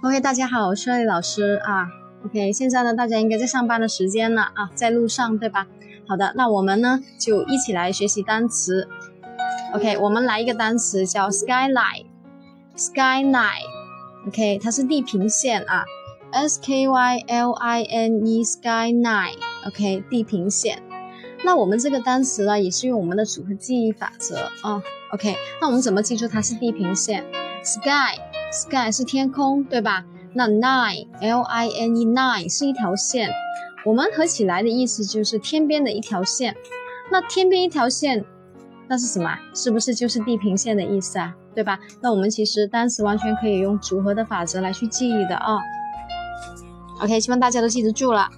OK，大家好，我是丽老师啊。OK，现在呢，大家应该在上班的时间了啊，在路上对吧？好的，那我们呢就一起来学习单词。OK，我们来一个单词叫 skyline，skyline。OK，它是地平线啊，S K Y L I N E，skyline。OK，地平线。那我们这个单词呢，也是用我们的组合记忆法则啊。OK，那我们怎么记住它是地平线？Sky。Sky 是天空，对吧？那 Line L I N E Line 是一条线，我们合起来的意思就是天边的一条线。那天边一条线，那是什么？是不是就是地平线的意思啊？对吧？那我们其实单词完全可以用组合的法则来去记忆的啊。OK，希望大家都记得住了。